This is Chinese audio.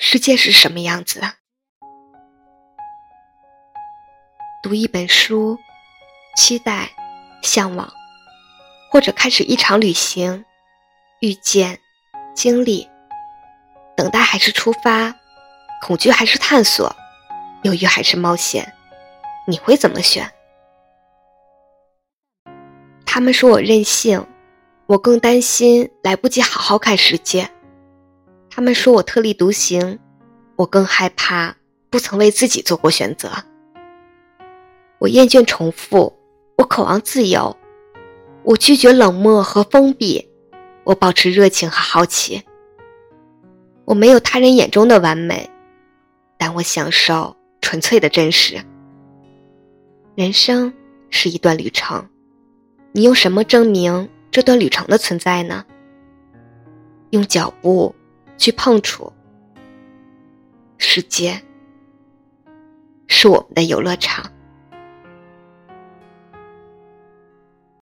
世界是什么样子的？读一本书，期待、向往，或者开始一场旅行，遇见、经历，等待还是出发，恐惧还是探索，犹豫还是冒险，你会怎么选？他们说我任性，我更担心来不及好好看世界。他们说我特立独行，我更害怕不曾为自己做过选择。我厌倦重复，我渴望自由。我拒绝冷漠和封闭，我保持热情和好奇。我没有他人眼中的完美，但我享受纯粹的真实。人生是一段旅程，你用什么证明这段旅程的存在呢？用脚步。去碰触世界，是我们的游乐场。